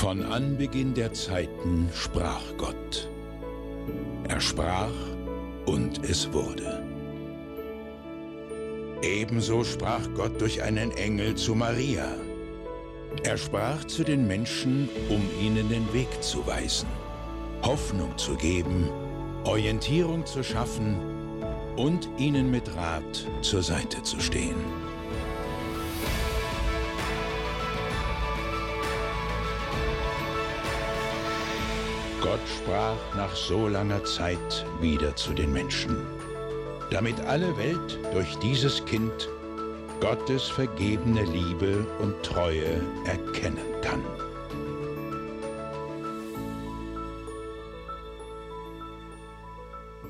Von Anbeginn der Zeiten sprach Gott. Er sprach und es wurde. Ebenso sprach Gott durch einen Engel zu Maria. Er sprach zu den Menschen, um ihnen den Weg zu weisen, Hoffnung zu geben, Orientierung zu schaffen und ihnen mit Rat zur Seite zu stehen. Gott sprach nach so langer Zeit wieder zu den Menschen, damit alle Welt durch dieses Kind Gottes vergebene Liebe und Treue erkennen kann.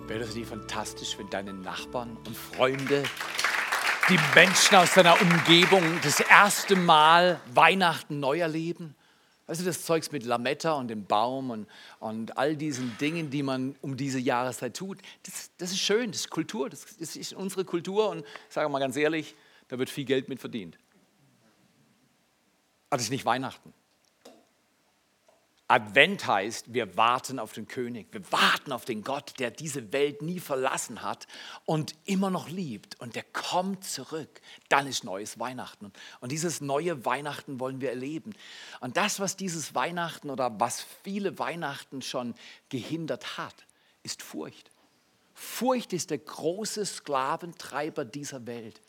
Wäre das nicht fantastisch, wenn deine Nachbarn und Freunde, die Menschen aus deiner Umgebung das erste Mal Weihnachten neu erleben? Weißt du, das Zeugs mit Lametta und dem Baum und, und all diesen Dingen, die man um diese Jahreszeit tut, das, das ist schön, das ist Kultur, das, das ist unsere Kultur und ich sage mal ganz ehrlich, da wird viel Geld mit verdient. Aber das ist nicht Weihnachten. Advent heißt, wir warten auf den König, wir warten auf den Gott, der diese Welt nie verlassen hat und immer noch liebt und der kommt zurück. Dann ist neues Weihnachten. Und dieses neue Weihnachten wollen wir erleben. Und das, was dieses Weihnachten oder was viele Weihnachten schon gehindert hat, ist Furcht. Furcht ist der große Sklaventreiber dieser Welt.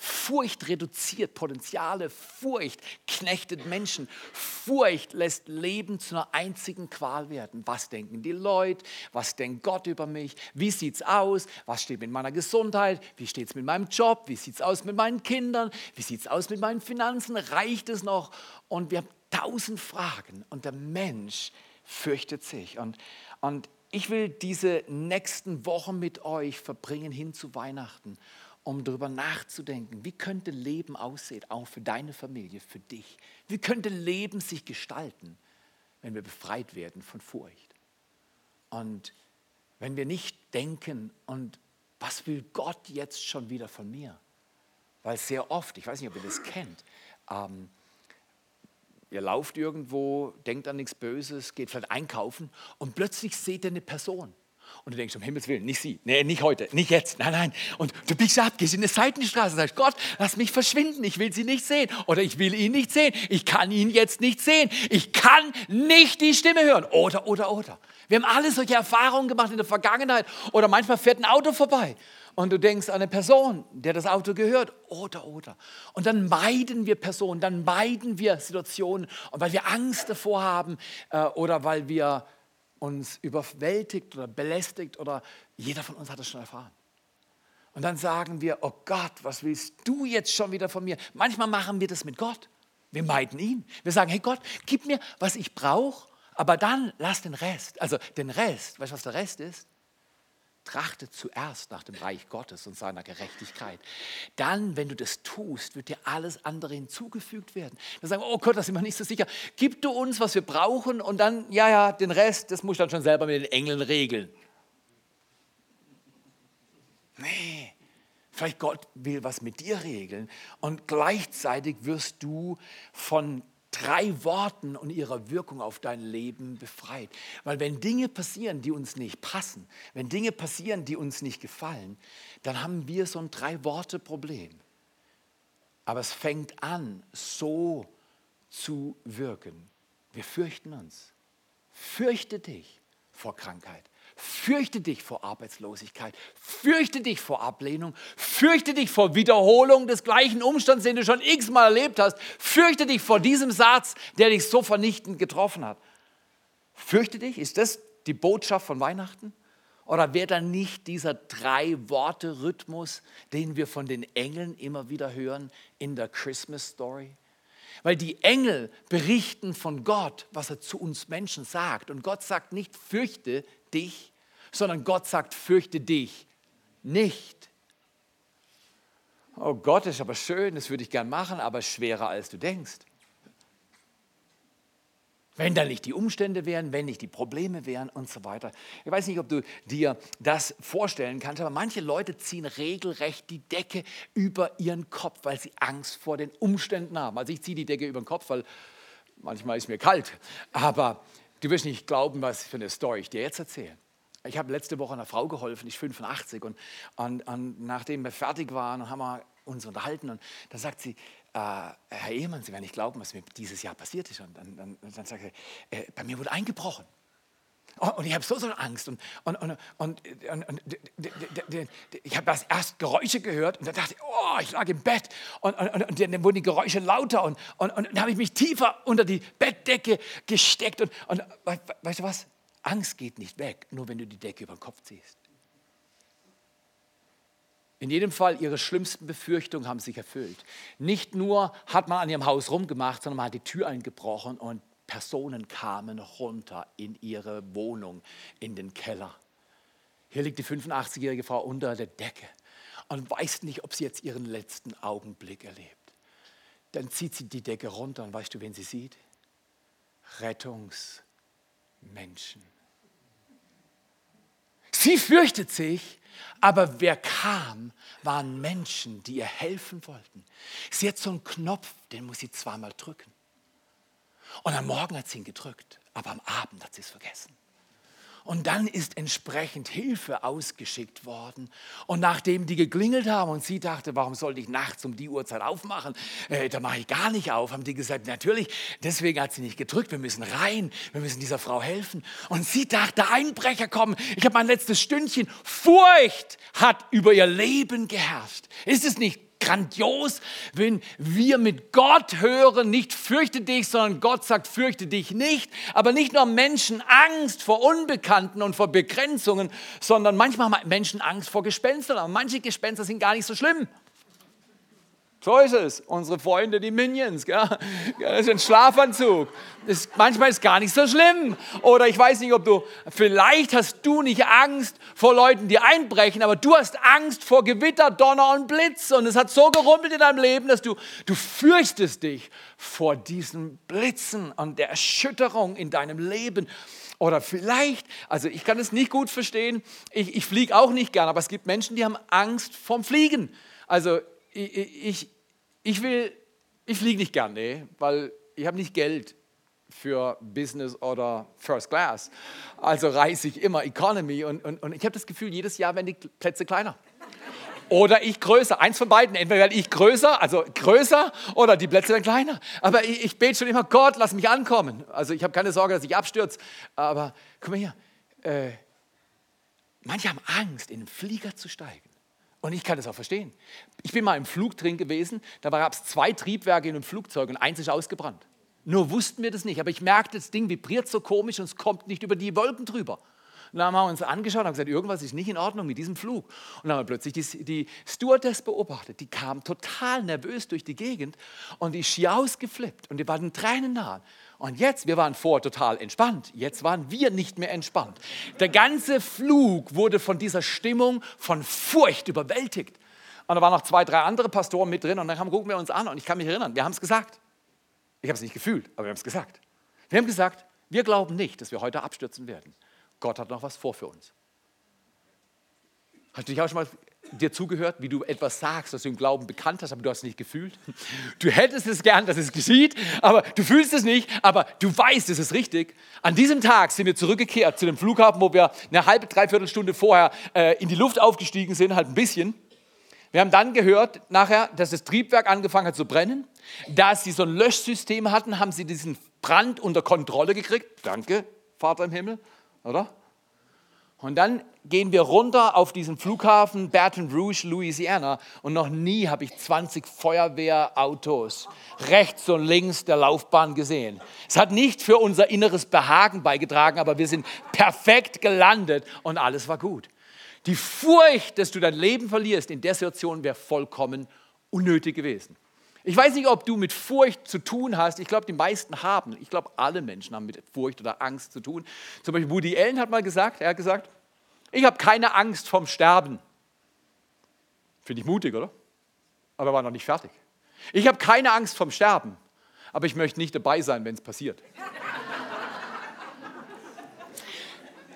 Furcht reduziert Potenziale, Furcht knechtet Menschen, Furcht lässt Leben zu einer einzigen Qual werden. Was denken die Leute? Was denkt Gott über mich? Wie sieht es aus? Was steht mit meiner Gesundheit? Wie steht es mit meinem Job? Wie sieht es aus mit meinen Kindern? Wie sieht es aus mit meinen Finanzen? Reicht es noch? Und wir haben tausend Fragen und der Mensch fürchtet sich. Und, und ich will diese nächsten Wochen mit euch verbringen hin zu Weihnachten um darüber nachzudenken, wie könnte Leben aussehen, auch für deine Familie, für dich. Wie könnte Leben sich gestalten, wenn wir befreit werden von Furcht. Und wenn wir nicht denken, und was will Gott jetzt schon wieder von mir? Weil sehr oft, ich weiß nicht, ob ihr das kennt, ähm, ihr lauft irgendwo, denkt an nichts Böses, geht vielleicht einkaufen und plötzlich seht ihr eine Person und du denkst, um Himmels Willen, nicht sie, nee, nicht heute, nicht jetzt, nein, nein. Und du biegst ab, gehst in eine Seitenstraße und sagst, Gott, lass mich verschwinden, ich will sie nicht sehen. Oder ich will ihn nicht sehen, ich kann ihn jetzt nicht sehen. Ich kann nicht die Stimme hören. Oder, oder, oder. Wir haben alle solche Erfahrungen gemacht in der Vergangenheit. Oder manchmal fährt ein Auto vorbei und du denkst an eine Person, der das Auto gehört, oder, oder. Und dann meiden wir Personen, dann meiden wir Situationen, weil wir Angst davor haben äh, oder weil wir uns überwältigt oder belästigt oder jeder von uns hat das schon erfahren. Und dann sagen wir, oh Gott, was willst du jetzt schon wieder von mir? Manchmal machen wir das mit Gott. Wir meiden ihn. Wir sagen, hey Gott, gib mir, was ich brauche, aber dann lass den Rest. Also den Rest, weißt du, was der Rest ist? Trachte zuerst nach dem Reich Gottes und seiner Gerechtigkeit. Dann, wenn du das tust, wird dir alles andere hinzugefügt werden. Dann sagen wir, oh Gott, da sind wir nicht so sicher. Gib du uns, was wir brauchen und dann, ja, ja, den Rest, das musst du dann schon selber mit den Engeln regeln. Nee, vielleicht Gott will was mit dir regeln und gleichzeitig wirst du von drei Worten und ihrer Wirkung auf dein Leben befreit. Weil wenn Dinge passieren, die uns nicht passen, wenn Dinge passieren, die uns nicht gefallen, dann haben wir so ein Drei-Worte-Problem. Aber es fängt an, so zu wirken. Wir fürchten uns. Fürchte dich vor Krankheit. Fürchte dich vor Arbeitslosigkeit, fürchte dich vor Ablehnung, fürchte dich vor Wiederholung des gleichen Umstands, den du schon x-mal erlebt hast. Fürchte dich vor diesem Satz, der dich so vernichtend getroffen hat. Fürchte dich, ist das die Botschaft von Weihnachten? Oder wäre da nicht dieser Drei-Worte-Rhythmus, den wir von den Engeln immer wieder hören in der Christmas Story? Weil die Engel berichten von Gott, was er zu uns Menschen sagt. Und Gott sagt nicht, fürchte dich, sondern Gott sagt, fürchte dich nicht. Oh Gott, ist aber schön, das würde ich gern machen, aber schwerer als du denkst. Wenn da nicht die Umstände wären, wenn nicht die Probleme wären und so weiter. Ich weiß nicht, ob du dir das vorstellen kannst, aber manche Leute ziehen regelrecht die Decke über ihren Kopf, weil sie Angst vor den Umständen haben. Also ich ziehe die Decke über den Kopf, weil Manchmal ist mir kalt, aber du wirst nicht glauben, was für eine Story ich dir jetzt erzähle. Ich habe letzte Woche einer Frau geholfen, ich bin 85 und, und, und nachdem wir fertig waren, haben wir uns unterhalten und dann sagt sie, äh, Herr Ehemann, Sie werden nicht glauben, was mir dieses Jahr passiert ist. Und dann, dann, dann sagt sie, äh, bei mir wurde eingebrochen. Oh, und ich habe so, so Angst. Und, und, und, und, ich habe erst Geräusche gehört und dann dachte ich, oh, ich lag im Bett. Und, und, dann wurden die Geräusche lauter und, und, und dann habe ich mich tiefer unter die Bettdecke gesteckt. Und, und weißt du was? Angst geht nicht weg, nur wenn du die Decke über den Kopf ziehst. In jedem Fall, ihre schlimmsten Befürchtungen haben sich erfüllt. Nicht nur hat man an ihrem Haus rumgemacht, sondern man hat die Tür eingebrochen und Personen kamen runter in ihre Wohnung, in den Keller. Hier liegt die 85-jährige Frau unter der Decke und weiß nicht, ob sie jetzt ihren letzten Augenblick erlebt. Dann zieht sie die Decke runter und weißt du, wen sie sieht? Rettungsmenschen. Sie fürchtet sich, aber wer kam, waren Menschen, die ihr helfen wollten. Sie hat so einen Knopf, den muss sie zweimal drücken. Und am Morgen hat sie ihn gedrückt, aber am Abend hat sie es vergessen. Und dann ist entsprechend Hilfe ausgeschickt worden. Und nachdem die geklingelt haben und sie dachte, warum sollte ich nachts um die Uhrzeit aufmachen? Äh, da mache ich gar nicht auf. Haben die gesagt, natürlich, deswegen hat sie nicht gedrückt. Wir müssen rein, wir müssen dieser Frau helfen. Und sie dachte, Einbrecher kommen. Ich habe mein letztes Stündchen. Furcht hat über ihr Leben geherrscht. Ist es nicht grandios, wenn wir mit Gott hören, nicht fürchte dich, sondern Gott sagt, fürchte dich nicht. Aber nicht nur Menschen Angst vor Unbekannten und vor Begrenzungen, sondern manchmal haben Menschen Angst vor Gespenstern. Aber manche Gespenster sind gar nicht so schlimm. So ist es. Unsere Freunde, die Minions. Gell? Das ist ein Schlafanzug. Das, manchmal ist es gar nicht so schlimm. Oder ich weiß nicht, ob du, vielleicht hast du nicht Angst vor Leuten, die einbrechen, aber du hast Angst vor Gewitter, Donner und Blitz. Und es hat so gerumpelt in deinem Leben, dass du, du fürchtest dich vor diesen Blitzen und der Erschütterung in deinem Leben. Oder vielleicht, also ich kann es nicht gut verstehen, ich, ich fliege auch nicht gern, aber es gibt Menschen, die haben Angst vorm Fliegen. Also ich, ich, will, ich fliege nicht gerne, nee, weil ich habe nicht Geld für Business oder First Class. Also reise ich immer Economy und, und, und ich habe das Gefühl, jedes Jahr werden die Plätze kleiner. Oder ich größer. Eins von beiden. Entweder werde ich größer, also größer, oder die Plätze werden kleiner. Aber ich, ich bete schon immer, Gott, lass mich ankommen. Also ich habe keine Sorge, dass ich abstürze. Aber guck mal hier. Äh, manche haben Angst, in den Flieger zu steigen. Und ich kann das auch verstehen. Ich bin mal im Flug drin gewesen, da gab es zwei Triebwerke in einem Flugzeug und eins ist ausgebrannt. Nur wussten wir das nicht, aber ich merkte, das Ding vibriert so komisch und es kommt nicht über die Wolken drüber. Und dann haben wir uns angeschaut und haben gesagt, irgendwas ist nicht in Ordnung mit diesem Flug. Und dann haben wir plötzlich die, die Stewardess beobachtet. Die kam total nervös durch die Gegend und die ist schier ausgeflippt und die war den Tränen nahe. Und jetzt, wir waren vorher total entspannt, jetzt waren wir nicht mehr entspannt. Der ganze Flug wurde von dieser Stimmung von Furcht überwältigt. Und da waren noch zwei, drei andere Pastoren mit drin und dann gucken wir uns an und ich kann mich erinnern, wir haben es gesagt. Ich habe es nicht gefühlt, aber wir haben es gesagt. Wir haben gesagt, wir glauben nicht, dass wir heute abstürzen werden. Gott hat noch was vor für uns. Hast du dich auch schon mal dir zugehört, wie du etwas sagst, was du im Glauben bekannt hast, aber du hast es nicht gefühlt. Du hättest es gern, dass es geschieht, aber du fühlst es nicht, aber du weißt, es ist richtig. An diesem Tag sind wir zurückgekehrt zu dem Flughafen, wo wir eine halbe, dreiviertel Stunde vorher äh, in die Luft aufgestiegen sind, halt ein bisschen. Wir haben dann gehört nachher, dass das Triebwerk angefangen hat zu brennen. Da sie so ein Löschsystem hatten, haben sie diesen Brand unter Kontrolle gekriegt. Danke, Vater im Himmel, oder? Und dann gehen wir runter auf diesen Flughafen Baton Rouge, Louisiana. Und noch nie habe ich 20 Feuerwehrautos rechts und links der Laufbahn gesehen. Es hat nicht für unser inneres Behagen beigetragen, aber wir sind perfekt gelandet und alles war gut. Die Furcht, dass du dein Leben verlierst in der Situation, wäre vollkommen unnötig gewesen. Ich weiß nicht, ob du mit Furcht zu tun hast. Ich glaube, die meisten haben. Ich glaube, alle Menschen haben mit Furcht oder Angst zu tun. Zum Beispiel Woody Allen hat mal gesagt, er hat gesagt, ich habe keine Angst vom Sterben. Finde ich mutig, oder? Aber er war noch nicht fertig. Ich habe keine Angst vom Sterben, aber ich möchte nicht dabei sein, wenn es passiert.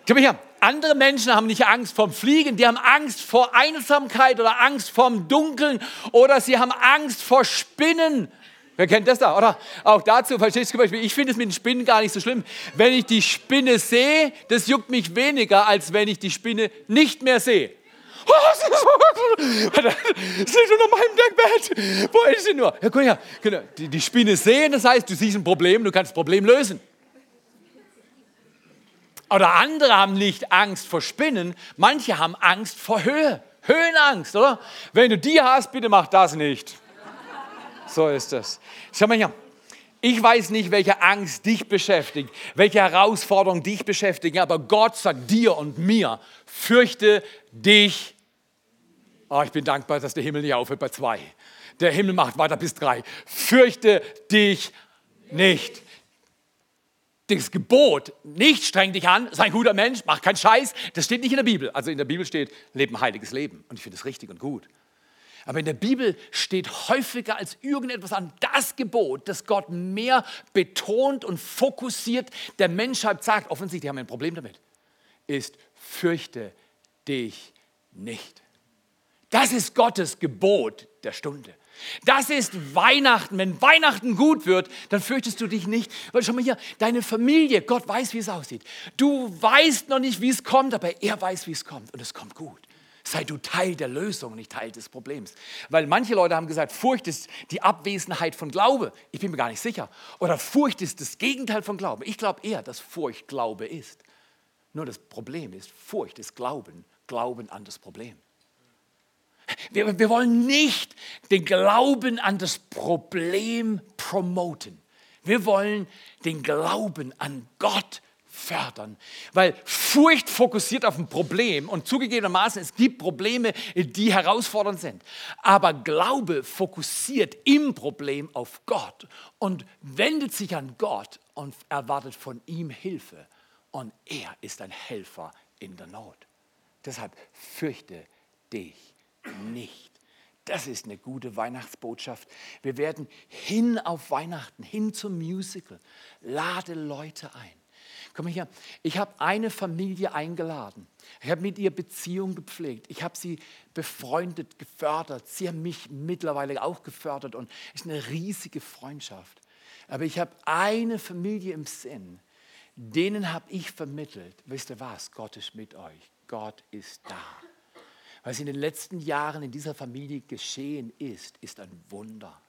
Komm her. Andere Menschen haben nicht Angst vom Fliegen, die haben Angst vor Einsamkeit oder Angst vorm Dunkeln oder sie haben Angst vor Spinnen. Wer kennt das da, oder? Auch dazu, verstehst du zum Beispiel, ich finde es mit den Spinnen gar nicht so schlimm. Wenn ich die Spinne sehe, das juckt mich weniger, als wenn ich die Spinne nicht mehr sehe. Sie ist unter meinem Deckbett. Wo ist sie nur? Ja, guck her. Genau. Die, die Spinne sehen, das heißt, du siehst ein Problem, du kannst das Problem lösen. Oder andere haben nicht Angst vor Spinnen, manche haben Angst vor Höhe. Höhenangst, oder? Wenn du die hast, bitte mach das nicht. So ist das. Schau mal hier. Ich weiß nicht, welche Angst dich beschäftigt, welche Herausforderungen dich beschäftigen, aber Gott sagt dir und mir, fürchte dich. Oh, ich bin dankbar, dass der Himmel nicht aufhört bei zwei. Der Himmel macht weiter bis drei. Fürchte dich nicht. Das Gebot, nicht streng dich an, sei ein guter Mensch, mach keinen Scheiß, das steht nicht in der Bibel. Also in der Bibel steht, lebe ein heiliges Leben. Und ich finde das richtig und gut. Aber in der Bibel steht häufiger als irgendetwas an das Gebot, das Gott mehr betont und fokussiert der Menschheit sagt, offensichtlich haben wir ein Problem damit, ist, fürchte dich nicht. Das ist Gottes Gebot der Stunde. Das ist Weihnachten. Wenn Weihnachten gut wird, dann fürchtest du dich nicht. Weil schau mal hier, deine Familie, Gott weiß, wie es aussieht. Du weißt noch nicht, wie es kommt, aber er weiß, wie es kommt. Und es kommt gut. Sei du Teil der Lösung, nicht Teil des Problems. Weil manche Leute haben gesagt, Furcht ist die Abwesenheit von Glaube. Ich bin mir gar nicht sicher. Oder Furcht ist das Gegenteil von Glauben. Ich glaube eher, dass Furcht Glaube ist. Nur das Problem ist, Furcht ist Glauben, Glauben an das Problem. Wir, wir wollen nicht den Glauben an das Problem promoten. Wir wollen den Glauben an Gott fördern. Weil Furcht fokussiert auf ein Problem und zugegebenermaßen, es gibt Probleme, die herausfordernd sind. Aber Glaube fokussiert im Problem auf Gott und wendet sich an Gott und erwartet von ihm Hilfe. Und er ist ein Helfer in der Not. Deshalb fürchte dich nicht. Das ist eine gute Weihnachtsbotschaft. Wir werden hin auf Weihnachten, hin zum Musical. Lade Leute ein. Komm hier, ich habe eine Familie eingeladen. Ich habe mit ihr Beziehung gepflegt. Ich habe sie befreundet, gefördert. Sie haben mich mittlerweile auch gefördert und es ist eine riesige Freundschaft. Aber ich habe eine Familie im Sinn, denen habe ich vermittelt, wisst ihr was, Gott ist mit euch. Gott ist da. Was in den letzten Jahren in dieser Familie geschehen ist, ist ein Wunder.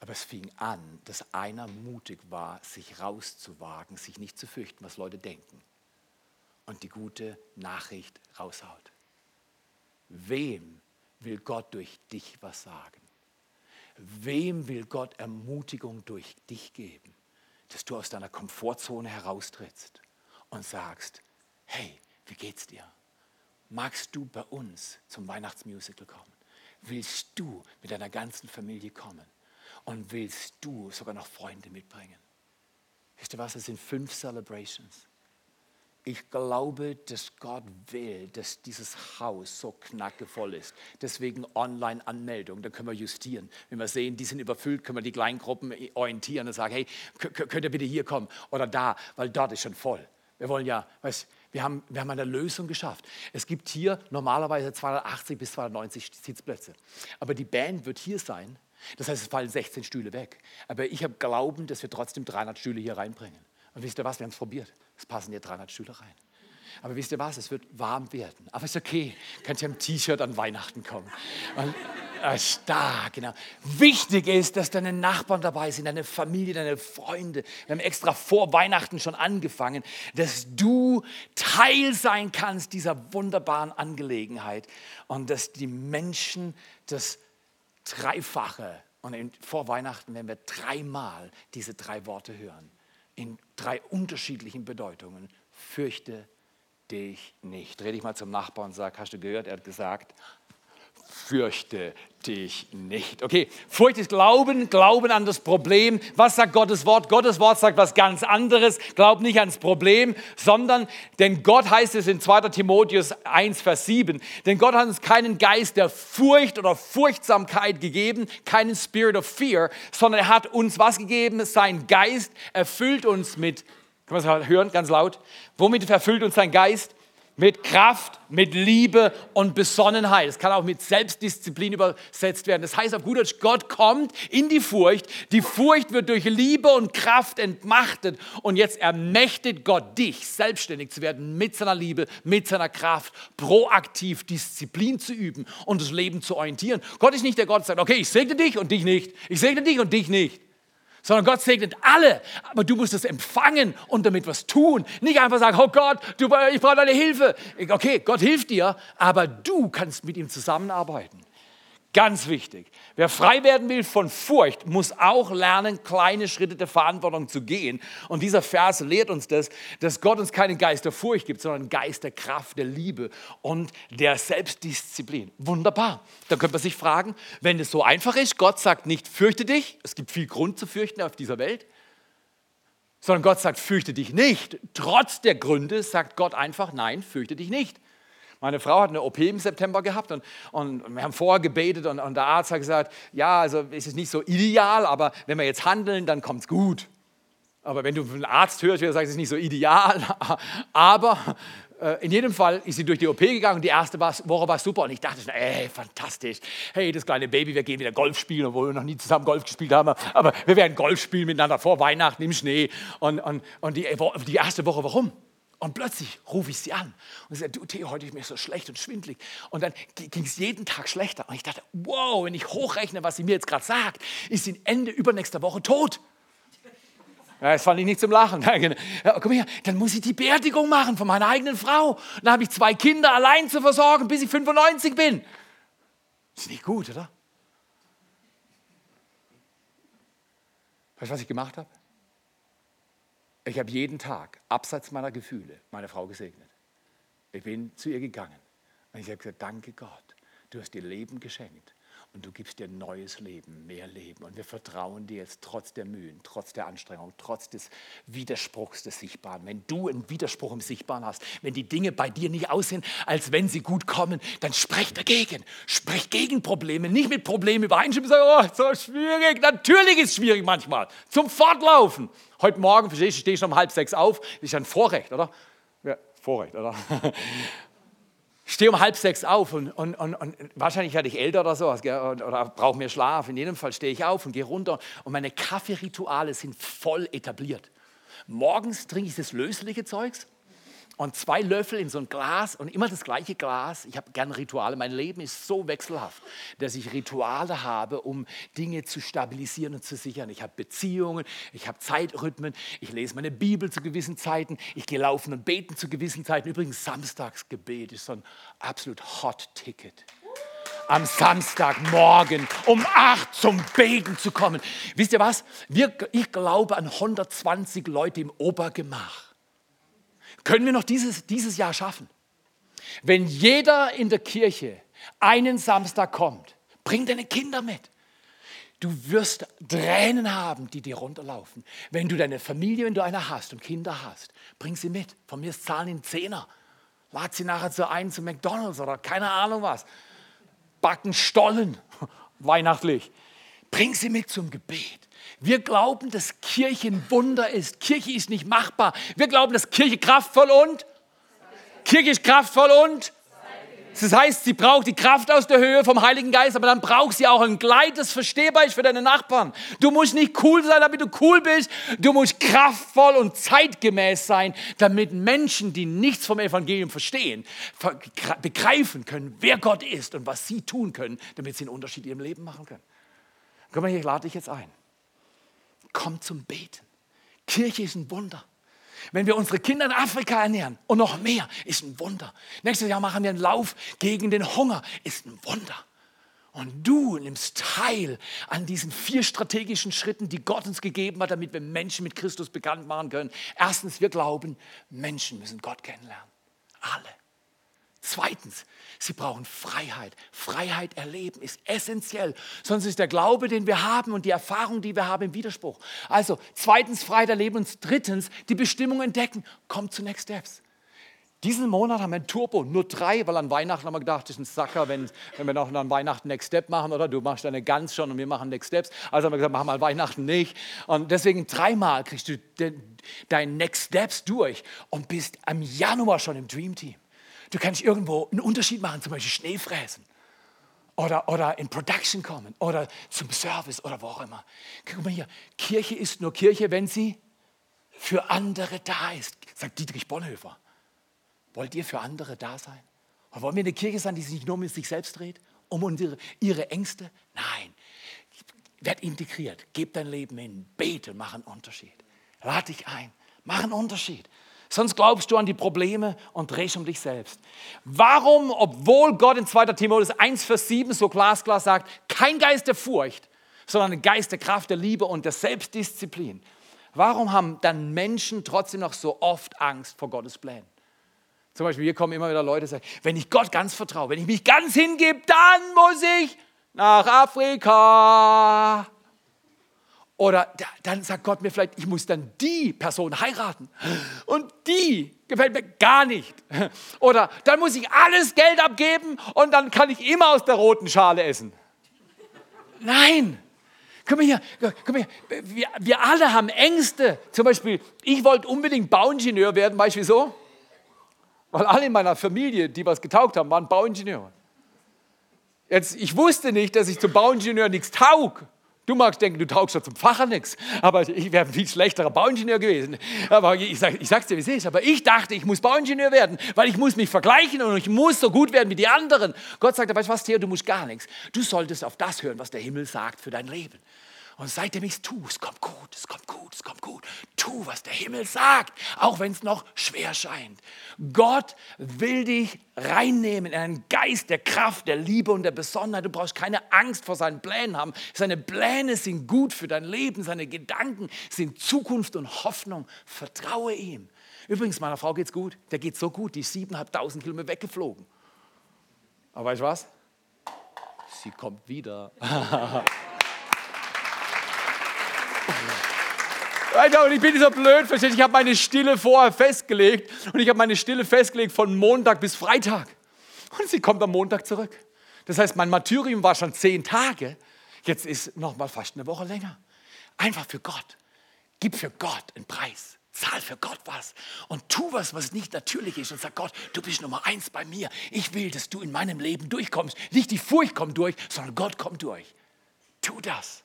Aber es fing an, dass einer mutig war, sich rauszuwagen, sich nicht zu fürchten, was Leute denken. Und die gute Nachricht raushaut. Wem will Gott durch dich was sagen? Wem will Gott Ermutigung durch dich geben, dass du aus deiner Komfortzone heraustrittst und sagst, hey, wie geht's dir? Magst du bei uns zum Weihnachtsmusical kommen? Willst du mit deiner ganzen Familie kommen? Und willst du sogar noch Freunde mitbringen? Wisst ihr was? Es sind fünf Celebrations. Ich glaube, dass Gott will, dass dieses Haus so knackevoll ist. Deswegen Online-Anmeldung, da können wir justieren. Wenn wir sehen, die sind überfüllt, können wir die Kleingruppen orientieren und sagen, hey, könnt ihr bitte hier kommen oder da, weil dort ist schon voll. Wir wollen ja, weißt, wir haben, wir haben eine Lösung geschafft. Es gibt hier normalerweise 280 bis 290 Sitzplätze. Aber die Band wird hier sein das heißt, es fallen 16 Stühle weg. Aber ich habe Glauben, dass wir trotzdem 300 Stühle hier reinbringen. Und wisst ihr was? Wir haben es probiert. Es passen hier 300 Stühle rein. Aber wisst ihr was? Es wird warm werden. Aber ist okay. Könnt ihr im T-Shirt an Weihnachten kommen. Und, stark, genau. Wichtig ist, dass deine Nachbarn dabei sind, deine Familie, deine Freunde. Wir haben extra vor Weihnachten schon angefangen, dass du Teil sein kannst dieser wunderbaren Angelegenheit und dass die Menschen das Dreifache. Und vor Weihnachten werden wir dreimal diese drei Worte hören. In drei unterschiedlichen Bedeutungen. Fürchte dich nicht. Dreh dich mal zum Nachbarn und sag, hast du gehört? Er hat gesagt, fürchte dich nicht. Okay, Furcht ist Glauben, Glauben an das Problem. Was sagt Gottes Wort? Gottes Wort sagt was ganz anderes. Glaub nicht ans Problem, sondern, denn Gott heißt es in 2. Timotheus 1, Vers 7, denn Gott hat uns keinen Geist der Furcht oder Furchtsamkeit gegeben, keinen Spirit of Fear, sondern er hat uns was gegeben? Sein Geist erfüllt uns mit, kann man es hören, ganz laut, womit erfüllt uns sein Geist? Mit Kraft, mit Liebe und Besonnenheit. Es kann auch mit Selbstdisziplin übersetzt werden. Das heißt auf gut Deutsch, Gott kommt in die Furcht. Die Furcht wird durch Liebe und Kraft entmachtet. Und jetzt ermächtigt Gott dich, selbstständig zu werden mit seiner Liebe, mit seiner Kraft, proaktiv Disziplin zu üben und das Leben zu orientieren. Gott ist nicht der Gott, der sagt, okay, ich segne dich und dich nicht. Ich segne dich und dich nicht sondern Gott segnet alle. Aber du musst es empfangen und damit was tun. Nicht einfach sagen, oh Gott, du, ich brauche deine Hilfe. Okay, Gott hilft dir, aber du kannst mit ihm zusammenarbeiten. Ganz wichtig. Wer frei werden will von Furcht, muss auch lernen, kleine Schritte der Verantwortung zu gehen. Und dieser Vers lehrt uns das, dass Gott uns keinen Geist der Furcht gibt, sondern einen Geist der Kraft, der Liebe und der Selbstdisziplin. Wunderbar. Da könnte man sich fragen, wenn es so einfach ist, Gott sagt nicht, fürchte dich, es gibt viel Grund zu fürchten auf dieser Welt, sondern Gott sagt, fürchte dich nicht. Trotz der Gründe sagt Gott einfach, nein, fürchte dich nicht. Meine Frau hat eine OP im September gehabt und, und wir haben vorher gebetet und, und der Arzt hat gesagt, ja, also es ist nicht so ideal, aber wenn wir jetzt handeln, dann kommt es gut. Aber wenn du einen Arzt hörst, der sagt, es ist nicht so ideal, aber äh, in jedem Fall ist sie durch die OP gegangen und die erste Woche war super und ich dachte, ey, fantastisch. Hey, das kleine Baby, wir gehen wieder Golf spielen, obwohl wir noch nie zusammen Golf gespielt haben, aber wir werden Golf spielen miteinander vor Weihnachten im Schnee. Und, und, und die, die erste Woche, warum? Und plötzlich rufe ich sie an und sie sagt, du Theo, heute ist mir so schlecht und schwindlig. Und dann ging es jeden Tag schlechter. Und ich dachte, wow, wenn ich hochrechne, was sie mir jetzt gerade sagt, ist sie Ende übernächster Woche tot. Ja, das fand ich nicht zum Lachen. Genau. Ja, komm her, dann muss ich die Beerdigung machen von meiner eigenen Frau. Dann habe ich zwei Kinder allein zu versorgen, bis ich 95 bin. Ist nicht gut, oder? Weißt du, was ich gemacht habe? Ich habe jeden Tag, abseits meiner Gefühle, meine Frau gesegnet. Ich bin zu ihr gegangen und ich habe gesagt, danke Gott, du hast dir Leben geschenkt und du gibst dir neues Leben, mehr Leben. Und wir vertrauen dir jetzt trotz der Mühen, trotz der Anstrengung, trotz des Widerspruchs des Sichtbaren. Wenn du einen Widerspruch im Sichtbaren hast, wenn die Dinge bei dir nicht aussehen, als wenn sie gut kommen, dann sprech dagegen. Sprech gegen Probleme, nicht mit Problemen übereinstimmen. Oh, so schwierig. Natürlich ist es schwierig manchmal. Zum Fortlaufen. Heute Morgen, verstehst du, stehe ich schon um halb sechs auf. Das ist ein Vorrecht, oder? Ja, Vorrecht, oder? Ich stehe um halb sechs auf und, und, und, und wahrscheinlich werde ich älter oder so oder, oder brauche mehr Schlaf. In jedem Fall stehe ich auf und gehe runter und meine Kaffeerituale sind voll etabliert. Morgens trinke ich das lösliche Zeugs und zwei Löffel in so ein Glas und immer das gleiche Glas. Ich habe gerne Rituale. Mein Leben ist so wechselhaft, dass ich Rituale habe, um Dinge zu stabilisieren und zu sichern. Ich habe Beziehungen, ich habe Zeitrhythmen, ich lese meine Bibel zu gewissen Zeiten, ich gehe laufen und beten zu gewissen Zeiten. Übrigens, Samstagsgebet ist so ein absolut Hot Ticket am Samstagmorgen um acht zum Beten zu kommen. Wisst ihr was? Wir, ich glaube an 120 Leute im Obergemach. Können wir noch dieses, dieses Jahr schaffen? Wenn jeder in der Kirche einen Samstag kommt, bring deine Kinder mit. Du wirst Tränen haben, die dir runterlaufen. Wenn du deine Familie, wenn du eine hast und Kinder hast, bring sie mit. Von mir ist Zahlen in Zehner. Lad sie nachher zu ein zu McDonalds oder keine Ahnung was. Backen Stollen, weihnachtlich. Bring sie mit zum Gebet. Wir glauben, dass Kirche ein Wunder ist. Kirche ist nicht machbar. Wir glauben, dass Kirche kraftvoll und Kirche ist kraftvoll und das heißt, sie braucht die Kraft aus der Höhe vom Heiligen Geist, aber dann braucht sie auch ein Kleid, das verstehbar ist für deine Nachbarn. Du musst nicht cool sein, damit du cool bist. Du musst kraftvoll und zeitgemäß sein, damit Menschen, die nichts vom Evangelium verstehen, begreifen können, wer Gott ist und was sie tun können, damit sie einen Unterschied in ihrem Leben machen können. Komm mal, ich lade dich jetzt ein. Komm zum Beten. Kirche ist ein Wunder. Wenn wir unsere Kinder in Afrika ernähren und noch mehr, ist ein Wunder. Nächstes Jahr machen wir einen Lauf gegen den Hunger, ist ein Wunder. Und du nimmst teil an diesen vier strategischen Schritten, die Gott uns gegeben hat, damit wir Menschen mit Christus bekannt machen können. Erstens, wir glauben, Menschen müssen Gott kennenlernen. Alle. Zweitens, sie brauchen Freiheit. Freiheit erleben ist essentiell. Sonst ist der Glaube, den wir haben und die Erfahrung, die wir haben, im Widerspruch. Also, zweitens, Freiheit erleben und drittens, die Bestimmung entdecken. Kommt zu Next Steps. Diesen Monat haben wir ein Turbo, nur drei, weil an Weihnachten haben wir gedacht, das ist ein Sacker, wenn, wenn wir noch an Weihnachten Next Step machen, oder du machst deine Gans schon und wir machen Next Steps. Also haben wir gesagt, machen wir Weihnachten nicht. Und deswegen dreimal kriegst du deine Next Steps durch und bist am Januar schon im Dream Team. Du kannst irgendwo einen Unterschied machen, zum Beispiel Schnee fräsen. Oder, oder in Production kommen. Oder zum Service oder wo auch immer. Guck mal hier. Kirche ist nur Kirche, wenn sie für andere da ist. Sagt Dietrich Bonhoeffer. Wollt ihr für andere da sein? Oder wollen wir eine Kirche sein, die sich nur um sich selbst dreht? Um unsere, ihre Ängste? Nein. Werd integriert. Gib dein Leben hin. Bete, mach einen Unterschied. Lade dich ein. Mach einen Unterschied. Sonst glaubst du an die Probleme und drehst um dich selbst. Warum, obwohl Gott in 2. Timotheus 1, Vers 7 so glasklar sagt, kein Geist der Furcht, sondern ein Geist der Kraft, der Liebe und der Selbstdisziplin. Warum haben dann Menschen trotzdem noch so oft Angst vor Gottes Plänen? Zum Beispiel, hier kommen immer wieder Leute, die sagen, wenn ich Gott ganz vertraue, wenn ich mich ganz hingebe, dann muss ich nach Afrika. Oder dann sagt Gott mir vielleicht, ich muss dann die Person heiraten. Und die gefällt mir gar nicht. Oder dann muss ich alles Geld abgeben und dann kann ich immer aus der roten Schale essen. Nein. Mal hier, mal hier. Wir, wir alle haben Ängste. Zum Beispiel, ich wollte unbedingt Bauingenieur werden. Weißt du wieso? Weil alle in meiner Familie, die was getaugt haben, waren Bauingenieure. Jetzt, ich wusste nicht, dass ich zum Bauingenieur nichts taug. Du magst denken, du taugst schon zum Pfarrer nichts, aber ich wäre ein viel schlechterer Bauingenieur gewesen. Aber ich, sag, ich sag's dir, wie es ist. Aber ich dachte, ich muss Bauingenieur werden, weil ich muss mich vergleichen und ich muss so gut werden wie die anderen. Gott sagt, weißt du was, Theo, du musst gar nichts. Du solltest auf das hören, was der Himmel sagt für dein Leben. Und seitdem ich es tue, es kommt gut, es kommt gut, es kommt gut. Tu, was der Himmel sagt, auch wenn es noch schwer scheint. Gott will dich reinnehmen in einen Geist der Kraft, der Liebe und der Besonnenheit. Du brauchst keine Angst vor seinen Plänen haben. Seine Pläne sind gut für dein Leben, seine Gedanken sind Zukunft und Hoffnung. Vertraue ihm. Übrigens, meiner Frau geht's gut. Der geht so gut, die ist 7.500 Kilometer weggeflogen. Aber weißt du was? Sie kommt wieder. Und ich bin so blöd, verstehst Ich habe meine Stille vorher festgelegt und ich habe meine Stille festgelegt von Montag bis Freitag. Und sie kommt am Montag zurück. Das heißt, mein Martyrium war schon zehn Tage. Jetzt ist noch mal fast eine Woche länger. Einfach für Gott. Gib für Gott einen Preis. Zahl für Gott was und tu was, was nicht natürlich ist und sag Gott, du bist Nummer eins bei mir. Ich will, dass du in meinem Leben durchkommst. Nicht die Furcht kommt durch, sondern Gott kommt durch. Tu das.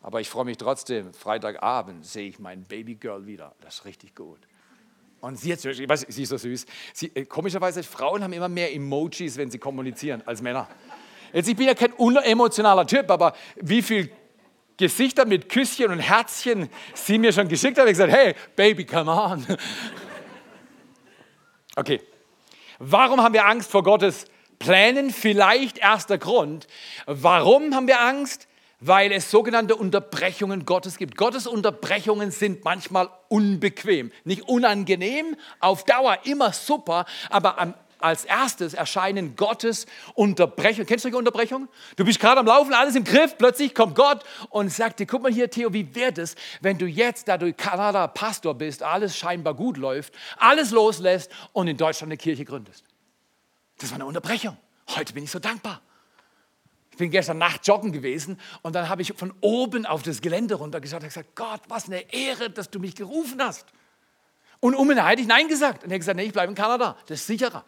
Aber ich freue mich trotzdem, Freitagabend sehe ich mein Babygirl wieder. Das ist richtig gut. Und sie, jetzt, sie ist so süß. Sie, äh, komischerweise, Frauen haben immer mehr Emojis, wenn sie kommunizieren, als Männer. Jetzt, ich bin ja kein unemotionaler Typ, aber wie viele Gesichter mit Küsschen und Herzchen sie mir schon geschickt hat, ich gesagt, hey, Baby, come on. Okay. Warum haben wir Angst vor Gottes Plänen? Vielleicht erster Grund. Warum haben wir Angst? Weil es sogenannte Unterbrechungen Gottes gibt. Gottes Unterbrechungen sind manchmal unbequem, nicht unangenehm, auf Dauer immer super, aber am als erstes erscheinen Gottes Unterbrechungen. Kennst du solche Unterbrechungen? Du bist gerade am Laufen, alles im Griff, plötzlich kommt Gott und sagt dir, guck mal hier, Theo, wie wäre es, wenn du jetzt, da du Kanada Pastor bist, alles scheinbar gut läuft, alles loslässt und in Deutschland eine Kirche gründest. Das war eine Unterbrechung. Heute bin ich so dankbar. Ich bin gestern Nacht joggen gewesen und dann habe ich von oben auf das Gelände runtergeschaut und gesagt, Gott, was eine Ehre, dass du mich gerufen hast. Und um ihn hätte ich Nein gesagt. Und er hat gesagt, nee, ich bleibe in Kanada, das ist sicherer.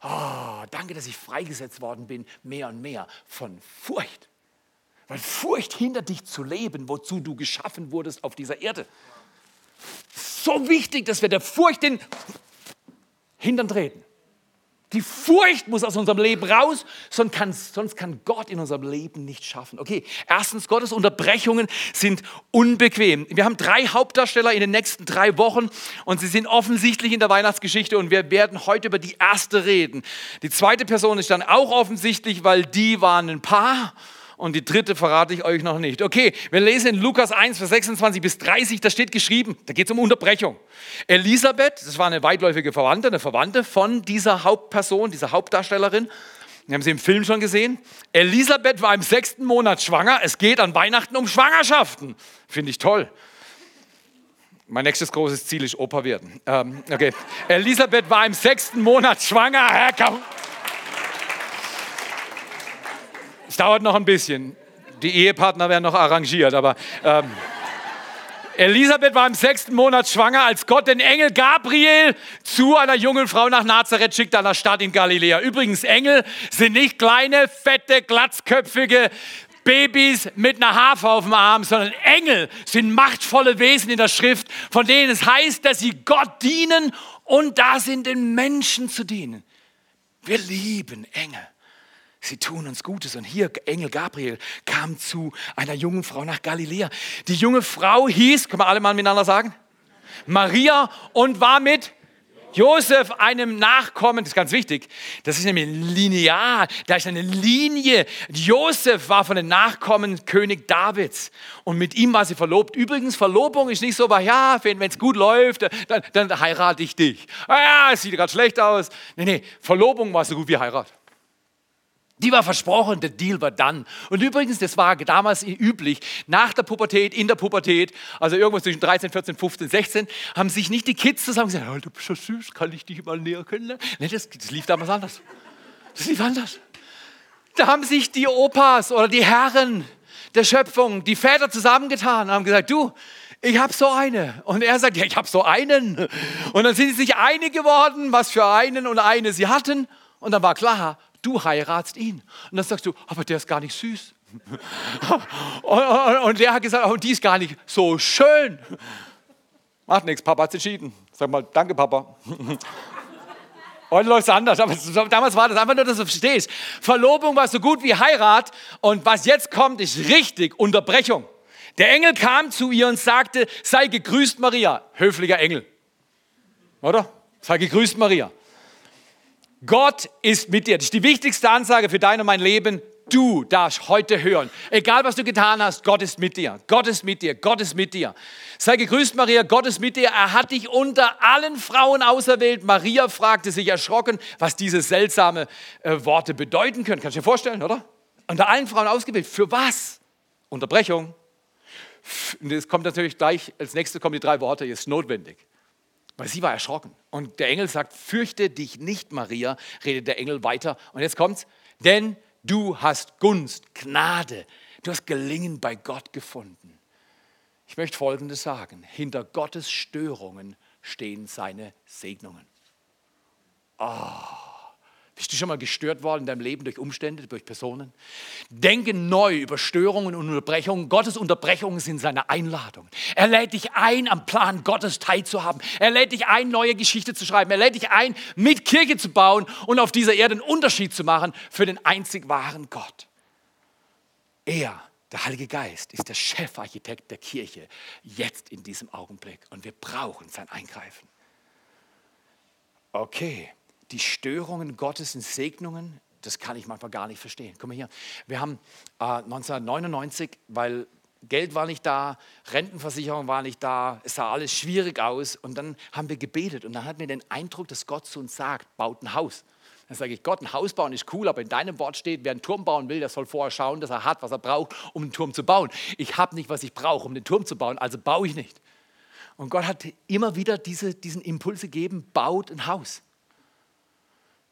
Oh, danke, dass ich freigesetzt worden bin, mehr und mehr von Furcht. Weil Furcht hindert dich zu leben, wozu du geschaffen wurdest auf dieser Erde. So wichtig, dass wir der Furcht den Hintern treten. Die Furcht muss aus unserem Leben raus, sonst kann, sonst kann Gott in unserem Leben nicht schaffen. Okay, erstens, Gottes Unterbrechungen sind unbequem. Wir haben drei Hauptdarsteller in den nächsten drei Wochen und sie sind offensichtlich in der Weihnachtsgeschichte und wir werden heute über die erste reden. Die zweite Person ist dann auch offensichtlich, weil die waren ein Paar und die dritte verrate ich euch noch nicht. Okay, wir lesen in Lukas 1, Vers 26 bis 30, da steht geschrieben, da geht es um Unterbrechung. Elisabeth, das war eine weitläufige Verwandte, eine Verwandte von dieser Hauptperson, dieser Hauptdarstellerin. Wir haben sie im Film schon gesehen. Elisabeth war im sechsten Monat schwanger. Es geht an Weihnachten um Schwangerschaften. Finde ich toll. Mein nächstes großes Ziel ist Opa werden. Ähm, okay. Elisabeth war im sechsten Monat schwanger. Herr, komm. Es dauert noch ein bisschen. Die Ehepartner werden noch arrangiert, aber ähm, Elisabeth war im sechsten Monat schwanger, als Gott den Engel Gabriel zu einer jungen Frau nach Nazareth schickt, einer Stadt in Galiläa. Übrigens, Engel sind nicht kleine, fette, glatzköpfige Babys mit einer Harfe auf dem Arm, sondern Engel sind machtvolle Wesen in der Schrift, von denen es heißt, dass sie Gott dienen und da sind, den Menschen zu dienen. Wir lieben Engel. Sie tun uns Gutes. Und hier, Engel Gabriel kam zu einer jungen Frau nach Galiläa. Die junge Frau hieß, können wir alle mal miteinander sagen? Maria und war mit Josef, einem Nachkommen, das ist ganz wichtig, das ist nämlich linear, da ist eine Linie. Josef war von den Nachkommen König Davids und mit ihm war sie verlobt. Übrigens, Verlobung ist nicht so, ja, wenn es gut läuft, dann, dann heirate ich dich. Ah ja, es sieht gerade schlecht aus. Nee, nee, Verlobung war so gut wie Heirat. Die war versprochen, der Deal war dann. Und übrigens, das war damals üblich, nach der Pubertät, in der Pubertät, also irgendwas zwischen 13, 14, 15, 16, haben sich nicht die Kids zusammen gesagt, oh, du bist so süß, kann ich dich mal näher kennenlernen? Nee, das, das lief damals anders. Das lief anders. Da haben sich die Opas oder die Herren der Schöpfung, die Väter zusammengetan und haben gesagt, du, ich habe so eine. Und er sagt, ja, ich habe so einen. Und dann sind sie sich einig geworden, was für einen und eine sie hatten. Und dann war klar, du heiratst ihn. Und dann sagst du, aber der ist gar nicht süß. und der hat gesagt, oh, die ist gar nicht so schön. Macht nichts, Papa hat entschieden. Sag mal, danke Papa. Heute läuft es anders, aber damals war das einfach nur, dass du verstehst. Verlobung war so gut wie Heirat und was jetzt kommt, ist richtig Unterbrechung. Der Engel kam zu ihr und sagte, sei gegrüßt Maria. Höflicher Engel. Oder? Sei gegrüßt Maria. Gott ist mit dir. Das ist die wichtigste Ansage für dein und mein Leben. Du darfst heute hören. Egal was du getan hast, Gott ist mit dir. Gott ist mit dir. Gott ist mit dir. Sei gegrüßt, Maria. Gott ist mit dir. Er hat dich unter allen Frauen auserwählt. Maria fragte sich erschrocken, was diese seltsame äh, Worte bedeuten können. Kannst du dir vorstellen, oder? Unter allen Frauen ausgewählt. Für was? Unterbrechung. Und es kommt natürlich gleich, als nächstes kommen die drei Worte, ist notwendig. Weil sie war erschrocken. Und der Engel sagt, fürchte dich nicht, Maria, redet der Engel weiter. Und jetzt kommt's, denn du hast Gunst, Gnade, du hast Gelingen bei Gott gefunden. Ich möchte Folgendes sagen, hinter Gottes Störungen stehen seine Segnungen. Oh. Bist du schon mal gestört worden in deinem Leben durch Umstände, durch Personen? Denke neu über Störungen und Unterbrechungen. Gottes Unterbrechungen sind seine Einladung. Er lädt dich ein, am Plan Gottes teilzuhaben. Er lädt dich ein, neue Geschichte zu schreiben. Er lädt dich ein, mit Kirche zu bauen und auf dieser Erde einen Unterschied zu machen für den einzig wahren Gott. Er, der Heilige Geist, ist der Chefarchitekt der Kirche jetzt in diesem Augenblick und wir brauchen sein Eingreifen. Okay die Störungen Gottes in Segnungen, das kann ich manchmal gar nicht verstehen. Guck mal hier, wir haben äh, 1999, weil Geld war nicht da, Rentenversicherung war nicht da, es sah alles schwierig aus und dann haben wir gebetet und dann hatten wir den Eindruck, dass Gott zu uns sagt, baut ein Haus. Dann sage ich, Gott, ein Haus bauen ist cool, aber in deinem Wort steht, wer einen Turm bauen will, der soll vorher schauen, dass er hat, was er braucht, um einen Turm zu bauen. Ich habe nicht, was ich brauche, um den Turm zu bauen, also baue ich nicht. Und Gott hat immer wieder diese, diesen Impuls gegeben, baut ein Haus.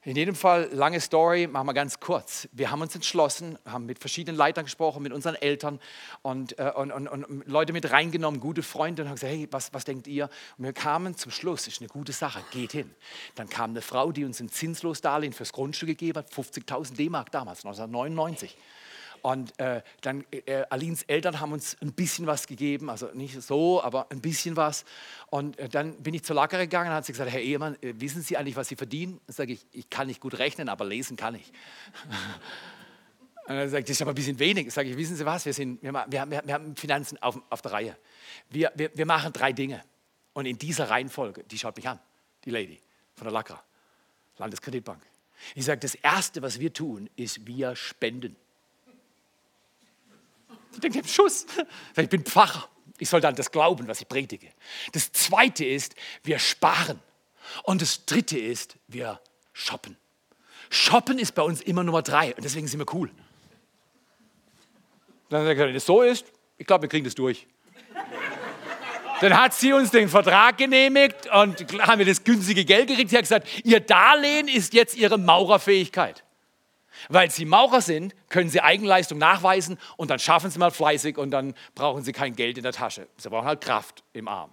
In jedem Fall, lange Story, machen wir ganz kurz. Wir haben uns entschlossen, haben mit verschiedenen Leitern gesprochen, mit unseren Eltern und, äh, und, und, und, Leute mit reingenommen, gute Freunde und haben gesagt, hey, was, was denkt ihr? Und wir kamen zum Schluss, ist eine gute Sache, geht hin. Dann kam eine Frau, die uns ein Zinslosdarlehen fürs Grundstück gegeben hat, 50.000 D-Mark damals, 1999. Und äh, dann, äh, Alins Eltern haben uns ein bisschen was gegeben, also nicht so, aber ein bisschen was. Und äh, dann bin ich zur Lager gegangen und hat sie gesagt, Herr Ehemann, äh, wissen Sie eigentlich, was Sie verdienen? Dann sage ich, ich kann nicht gut rechnen, aber lesen kann ich. und dann sagt das ist aber ein bisschen wenig. Sage ich, wissen Sie was, wir, sind, wir, wir, wir, wir haben Finanzen auf, auf der Reihe. Wir, wir, wir machen drei Dinge. Und in dieser Reihenfolge, die schaut mich an, die Lady von der Lagra, Landeskreditbank. Ich sage, das Erste, was wir tun, ist, wir spenden. Ich denke, ich habe Schuss. Ich bin Pfarrer. Ich soll dann das glauben, was ich predige. Das zweite ist, wir sparen. Und das dritte ist, wir shoppen. Shoppen ist bei uns immer Nummer drei und deswegen sind wir cool. Dann sagt er, wenn das so ist, ich glaube, wir kriegen das durch. Dann hat sie uns den Vertrag genehmigt und haben wir das günstige Geld gekriegt. Sie hat gesagt, ihr Darlehen ist jetzt ihre Maurerfähigkeit. Weil sie Maurer sind, können sie Eigenleistung nachweisen und dann schaffen sie mal fleißig und dann brauchen sie kein Geld in der Tasche. Sie brauchen halt Kraft im Arm.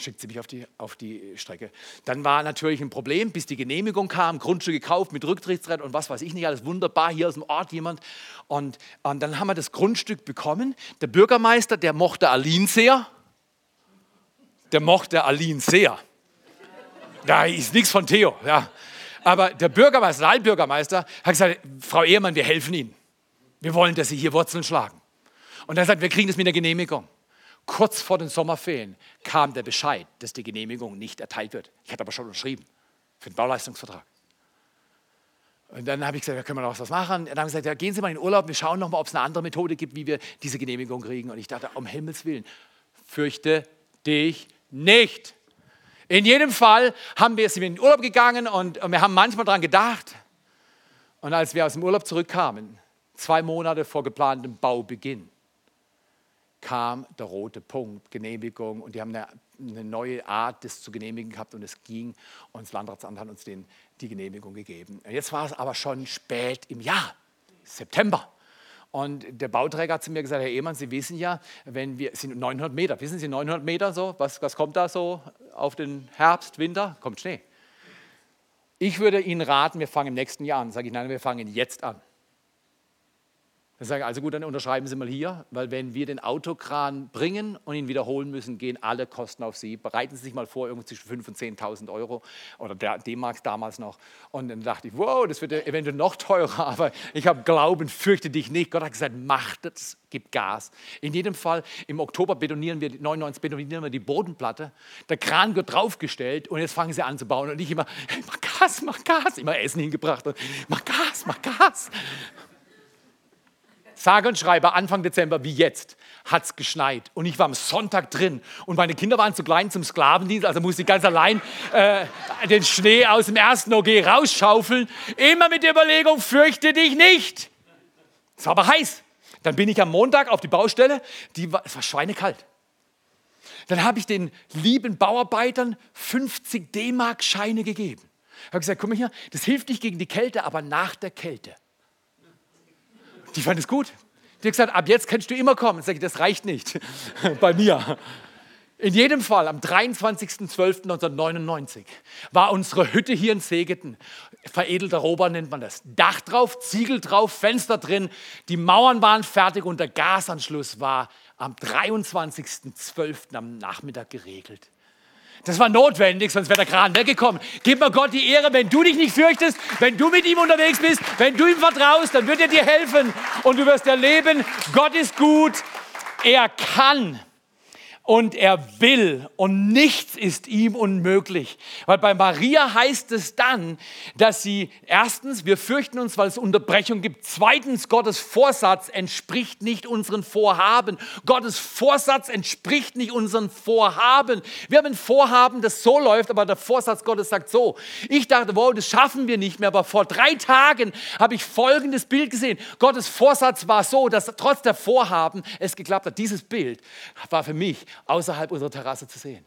Schickt sie mich auf die, auf die Strecke. Dann war natürlich ein Problem, bis die Genehmigung kam, Grundstück gekauft mit Rücktrittsrecht und was weiß ich nicht, alles wunderbar, hier aus dem Ort jemand. Und, und dann haben wir das Grundstück bekommen. Der Bürgermeister, der mochte Aline sehr. Der mochte Aline sehr. Da ist nichts von Theo. Ja. Aber der Bürgermeister, der Altbürgermeister, hat gesagt, Frau Ehemann, wir helfen Ihnen. Wir wollen, dass Sie hier Wurzeln schlagen. Und er sagt, wir kriegen das mit der Genehmigung. Kurz vor den Sommerferien kam der Bescheid, dass die Genehmigung nicht erteilt wird. Ich hatte aber schon unterschrieben für den Bauleistungsvertrag. Und dann habe ich gesagt, ja, können wir noch was machen? Und dann haben sie gesagt, ja, gehen Sie mal in den Urlaub, wir schauen noch mal, ob es eine andere Methode gibt, wie wir diese Genehmigung kriegen. Und ich dachte, um Himmels Willen, fürchte dich nicht. In jedem Fall haben wir, sind wir in den Urlaub gegangen und, und wir haben manchmal daran gedacht. Und als wir aus dem Urlaub zurückkamen, zwei Monate vor geplantem Baubeginn, kam der rote Punkt, Genehmigung. Und die haben eine, eine neue Art, das zu genehmigen gehabt. Und es ging. Und das Landratsamt hat uns den, die Genehmigung gegeben. Jetzt war es aber schon spät im Jahr, September. Und der Bauträger hat zu mir gesagt, Herr Ehmann, Sie wissen ja, wenn wir, sind 900 Meter, wissen Sie 900 Meter so, was, was kommt da so auf den Herbst, Winter? Kommt Schnee. Ich würde Ihnen raten, wir fangen im nächsten Jahr an. Sage ich, nein, wir fangen jetzt an. Dann sage ich, also gut, dann unterschreiben Sie mal hier, weil wenn wir den Autokran bringen und ihn wiederholen müssen, gehen alle Kosten auf Sie. Bereiten Sie sich mal vor, irgendwo zwischen 5.000 und 10.000 Euro oder D-Mark damals noch. Und dann dachte ich, wow, das wird eventuell noch teurer, aber ich habe Glauben, fürchte dich nicht. Gott hat gesagt, mach das, gib Gas. In jedem Fall, im Oktober betonieren wir, 99 betonieren wir die Bodenplatte, der Kran wird draufgestellt und jetzt fangen sie an zu bauen und ich immer, mach Gas, mach Gas, immer Essen hingebracht und mach Gas, mach Gas. Sage und schreibe, Anfang Dezember wie jetzt hat es geschneit. Und ich war am Sonntag drin. Und meine Kinder waren zu klein zum Sklavendienst, also musste ich ganz allein äh, den Schnee aus dem ersten OG rausschaufeln. Immer mit der Überlegung, fürchte dich nicht. Es war aber heiß. Dann bin ich am Montag auf die Baustelle. Die war, es war schweinekalt. Dann habe ich den lieben Bauarbeitern 50 D-Mark-Scheine gegeben. Ich habe gesagt, guck mal hier, das hilft nicht gegen die Kälte, aber nach der Kälte die fand es gut. Die hat gesagt, ab jetzt kannst du immer kommen. Sag ich, das reicht nicht bei mir. In jedem Fall, am 23.12.1999 war unsere Hütte hier in Segeten, veredelter Rohbau nennt man das, Dach drauf, Ziegel drauf, Fenster drin, die Mauern waren fertig und der Gasanschluss war am 23.12. am Nachmittag geregelt. Das war notwendig, sonst wäre der Kran weggekommen. Gib mir Gott die Ehre, wenn du dich nicht fürchtest, wenn du mit ihm unterwegs bist, wenn du ihm vertraust, dann wird er dir helfen und du wirst erleben, Gott ist gut, er kann und er will und nichts ist ihm unmöglich. Weil bei Maria heißt es dann, dass sie erstens, wir fürchten uns, weil es Unterbrechung gibt. Zweitens, Gottes Vorsatz entspricht nicht unseren Vorhaben. Gottes Vorsatz entspricht nicht unseren Vorhaben. Wir haben ein Vorhaben, das so läuft, aber der Vorsatz Gottes sagt so. Ich dachte, wow, das schaffen wir nicht mehr, aber vor drei Tagen habe ich folgendes Bild gesehen. Gottes Vorsatz war so, dass trotz der Vorhaben es geklappt hat. Dieses Bild war für mich außerhalb unserer Terrasse zu sehen.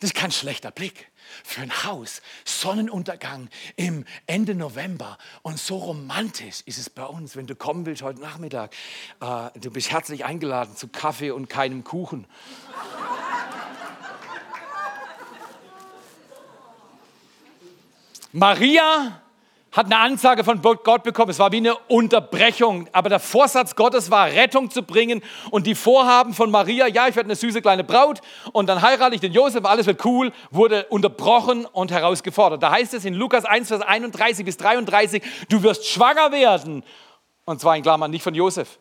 Das ist kein schlechter Blick für ein Haus. Sonnenuntergang im Ende November. Und so romantisch ist es bei uns, wenn du kommen willst heute Nachmittag. Äh, du bist herzlich eingeladen zu Kaffee und keinem Kuchen. Maria hat eine Ansage von Gott bekommen. Es war wie eine Unterbrechung. Aber der Vorsatz Gottes war, Rettung zu bringen. Und die Vorhaben von Maria, ja, ich werde eine süße kleine Braut und dann heirate ich den Josef, alles wird cool, wurde unterbrochen und herausgefordert. Da heißt es in Lukas 1, Vers 31 bis 33, du wirst schwanger werden. Und zwar in Klammern nicht von Josef.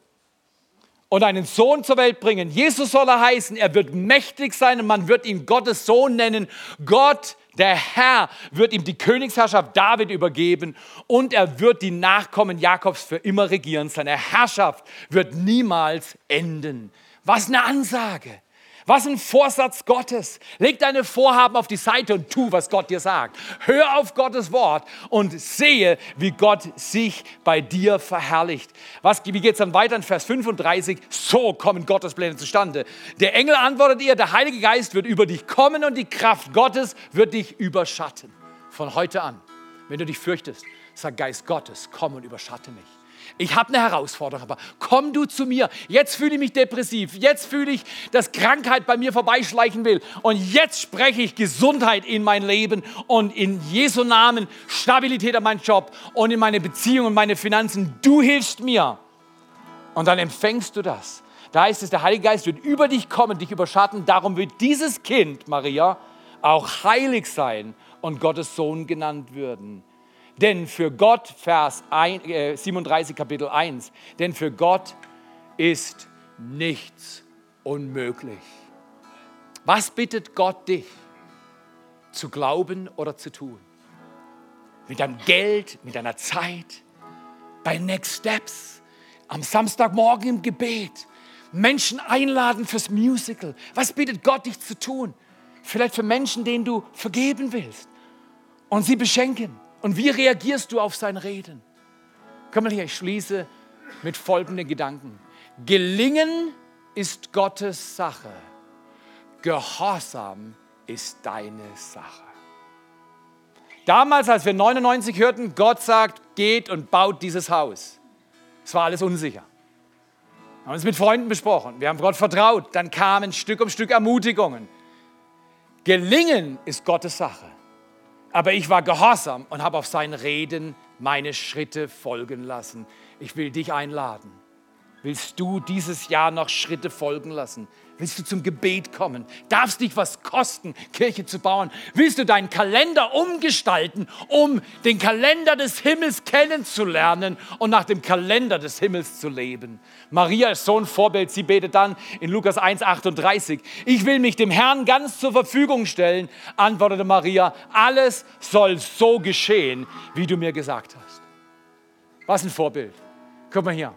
Und einen Sohn zur Welt bringen. Jesus soll er heißen. Er wird mächtig sein und man wird ihn Gottes Sohn nennen. Gott der Herr wird ihm die Königsherrschaft David übergeben und er wird die Nachkommen Jakobs für immer regieren. Seine Herrschaft wird niemals enden. Was eine Ansage! Was ein Vorsatz Gottes. Leg deine Vorhaben auf die Seite und tu, was Gott dir sagt. Hör auf Gottes Wort und sehe, wie Gott sich bei dir verherrlicht. Was, wie geht es dann weiter in Vers 35? So kommen Gottes Pläne zustande. Der Engel antwortet ihr, der Heilige Geist wird über dich kommen und die Kraft Gottes wird dich überschatten. Von heute an, wenn du dich fürchtest, Sag Geist Gottes, komm und überschatte mich. Ich habe eine Herausforderung, aber komm du zu mir. Jetzt fühle ich mich depressiv. Jetzt fühle ich, dass Krankheit bei mir vorbeischleichen will. Und jetzt spreche ich Gesundheit in mein Leben und in Jesu Namen Stabilität an meinen Job und in meine Beziehungen und meine Finanzen. Du hilfst mir. Und dann empfängst du das. Da heißt es, der Heilige Geist wird über dich kommen, dich überschatten. Darum wird dieses Kind, Maria, auch heilig sein und Gottes Sohn genannt werden. Denn für Gott, Vers 37, äh, Kapitel 1, denn für Gott ist nichts unmöglich. Was bittet Gott dich zu glauben oder zu tun? Mit deinem Geld, mit deiner Zeit, bei Next Steps, am Samstagmorgen im Gebet, Menschen einladen fürs Musical. Was bittet Gott dich zu tun? Vielleicht für Menschen, denen du vergeben willst und sie beschenken. Und wie reagierst du auf sein Reden? Komm mal hier, ich schließe mit folgenden Gedanken. Gelingen ist Gottes Sache. Gehorsam ist deine Sache. Damals, als wir 99 hörten, Gott sagt, geht und baut dieses Haus. Es war alles unsicher. Wir haben es mit Freunden besprochen. Wir haben Gott vertraut. Dann kamen Stück um Stück Ermutigungen. Gelingen ist Gottes Sache. Aber ich war gehorsam und habe auf sein Reden meine Schritte folgen lassen. Ich will dich einladen. Willst du dieses Jahr noch Schritte folgen lassen? Willst du zum Gebet kommen? Darfst dich was kosten, Kirche zu bauen? Willst du deinen Kalender umgestalten, um den Kalender des Himmels kennenzulernen und nach dem Kalender des Himmels zu leben? Maria ist so ein Vorbild. Sie betet dann in Lukas 1,38. Ich will mich dem Herrn ganz zur Verfügung stellen, antwortete Maria. Alles soll so geschehen, wie du mir gesagt hast. Was ein Vorbild. Guck mal hier.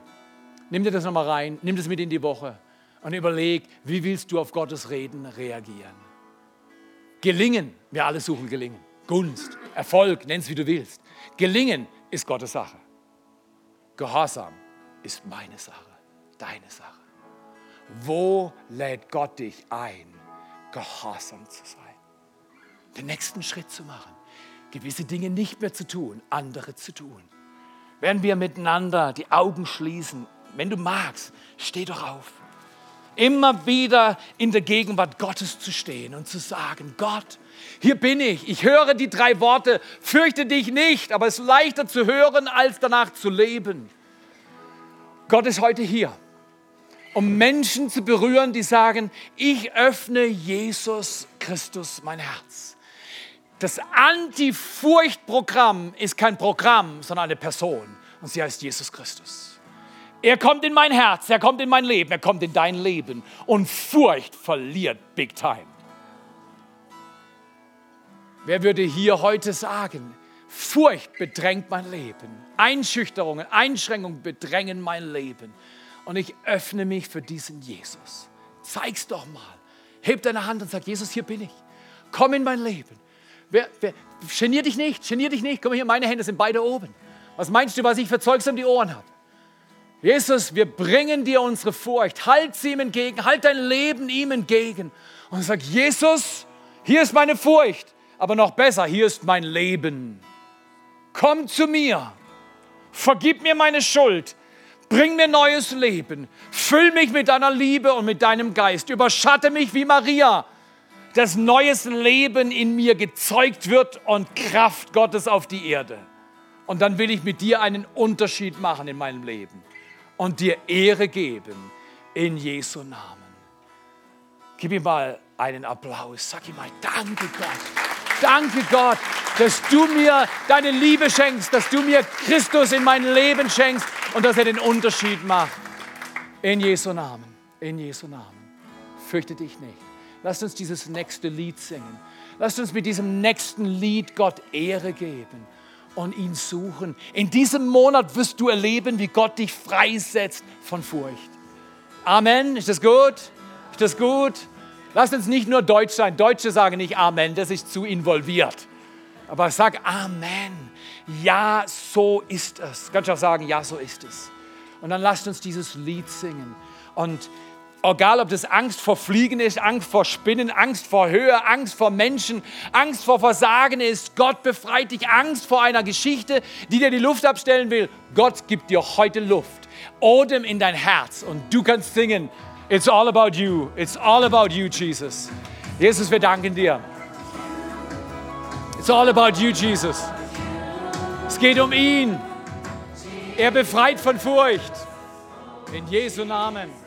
Nimm dir das nochmal rein. Nimm das mit in die Woche und überleg, wie willst du auf Gottes Reden reagieren. Gelingen, wir alle suchen Gelingen. Gunst, Erfolg, nenn es wie du willst. Gelingen ist Gottes Sache. Gehorsam ist meine Sache, deine Sache. Wo lädt Gott dich ein, gehorsam zu sein? Den nächsten Schritt zu machen, gewisse Dinge nicht mehr zu tun, andere zu tun. Werden wir miteinander die Augen schließen, wenn du magst, steh doch auf immer wieder in der Gegenwart Gottes zu stehen und zu sagen, Gott, hier bin ich. Ich höre die drei Worte, fürchte dich nicht, aber es ist leichter zu hören, als danach zu leben. Gott ist heute hier, um Menschen zu berühren, die sagen, ich öffne Jesus Christus mein Herz. Das Anti-Furcht-Programm ist kein Programm, sondern eine Person und sie heißt Jesus Christus. Er kommt in mein Herz, er kommt in mein Leben, er kommt in dein Leben. Und Furcht verliert Big Time. Wer würde hier heute sagen, Furcht bedrängt mein Leben, Einschüchterungen, Einschränkungen bedrängen mein Leben. Und ich öffne mich für diesen Jesus. Zeig's doch mal. Heb deine Hand und sag, Jesus, hier bin ich. Komm in mein Leben. Wer, wer, genier dich nicht, genier dich nicht. Komm hier, meine Hände sind beide oben. Was meinst du, was ich für Zeugs um die Ohren habe? Jesus, wir bringen dir unsere Furcht. Halt sie ihm entgegen. Halt dein Leben ihm entgegen. Und sag, Jesus, hier ist meine Furcht. Aber noch besser, hier ist mein Leben. Komm zu mir. Vergib mir meine Schuld. Bring mir neues Leben. Füll mich mit deiner Liebe und mit deinem Geist. Überschatte mich wie Maria, dass neues Leben in mir gezeugt wird und Kraft Gottes auf die Erde. Und dann will ich mit dir einen Unterschied machen in meinem Leben und dir Ehre geben in Jesu Namen. Gib ihm mal einen Applaus. Sag ihm mal, danke Gott. Danke Gott, dass du mir deine Liebe schenkst, dass du mir Christus in mein Leben schenkst und dass er den Unterschied macht. In Jesu Namen, in Jesu Namen. Fürchte dich nicht. Lass uns dieses nächste Lied singen. Lass uns mit diesem nächsten Lied Gott Ehre geben und ihn suchen. In diesem Monat wirst du erleben, wie Gott dich freisetzt von Furcht. Amen. Ist das gut? Ist das gut? Lass uns nicht nur Deutsch sein. Deutsche sagen nicht Amen, das ist zu involviert. Aber sag Amen. Ja, so ist es. Kannst du auch sagen, ja, so ist es. Und dann lasst uns dieses Lied singen. Und Egal, ob das Angst vor Fliegen ist, Angst vor Spinnen, Angst vor Höhe, Angst vor Menschen, Angst vor Versagen ist. Gott befreit dich. Angst vor einer Geschichte, die dir die Luft abstellen will. Gott gibt dir heute Luft, Odem in dein Herz und du kannst singen. It's all about you. It's all about you, Jesus. Jesus, wir danken dir. It's all about you, Jesus. Es geht um ihn. Er befreit von Furcht. In Jesu Namen.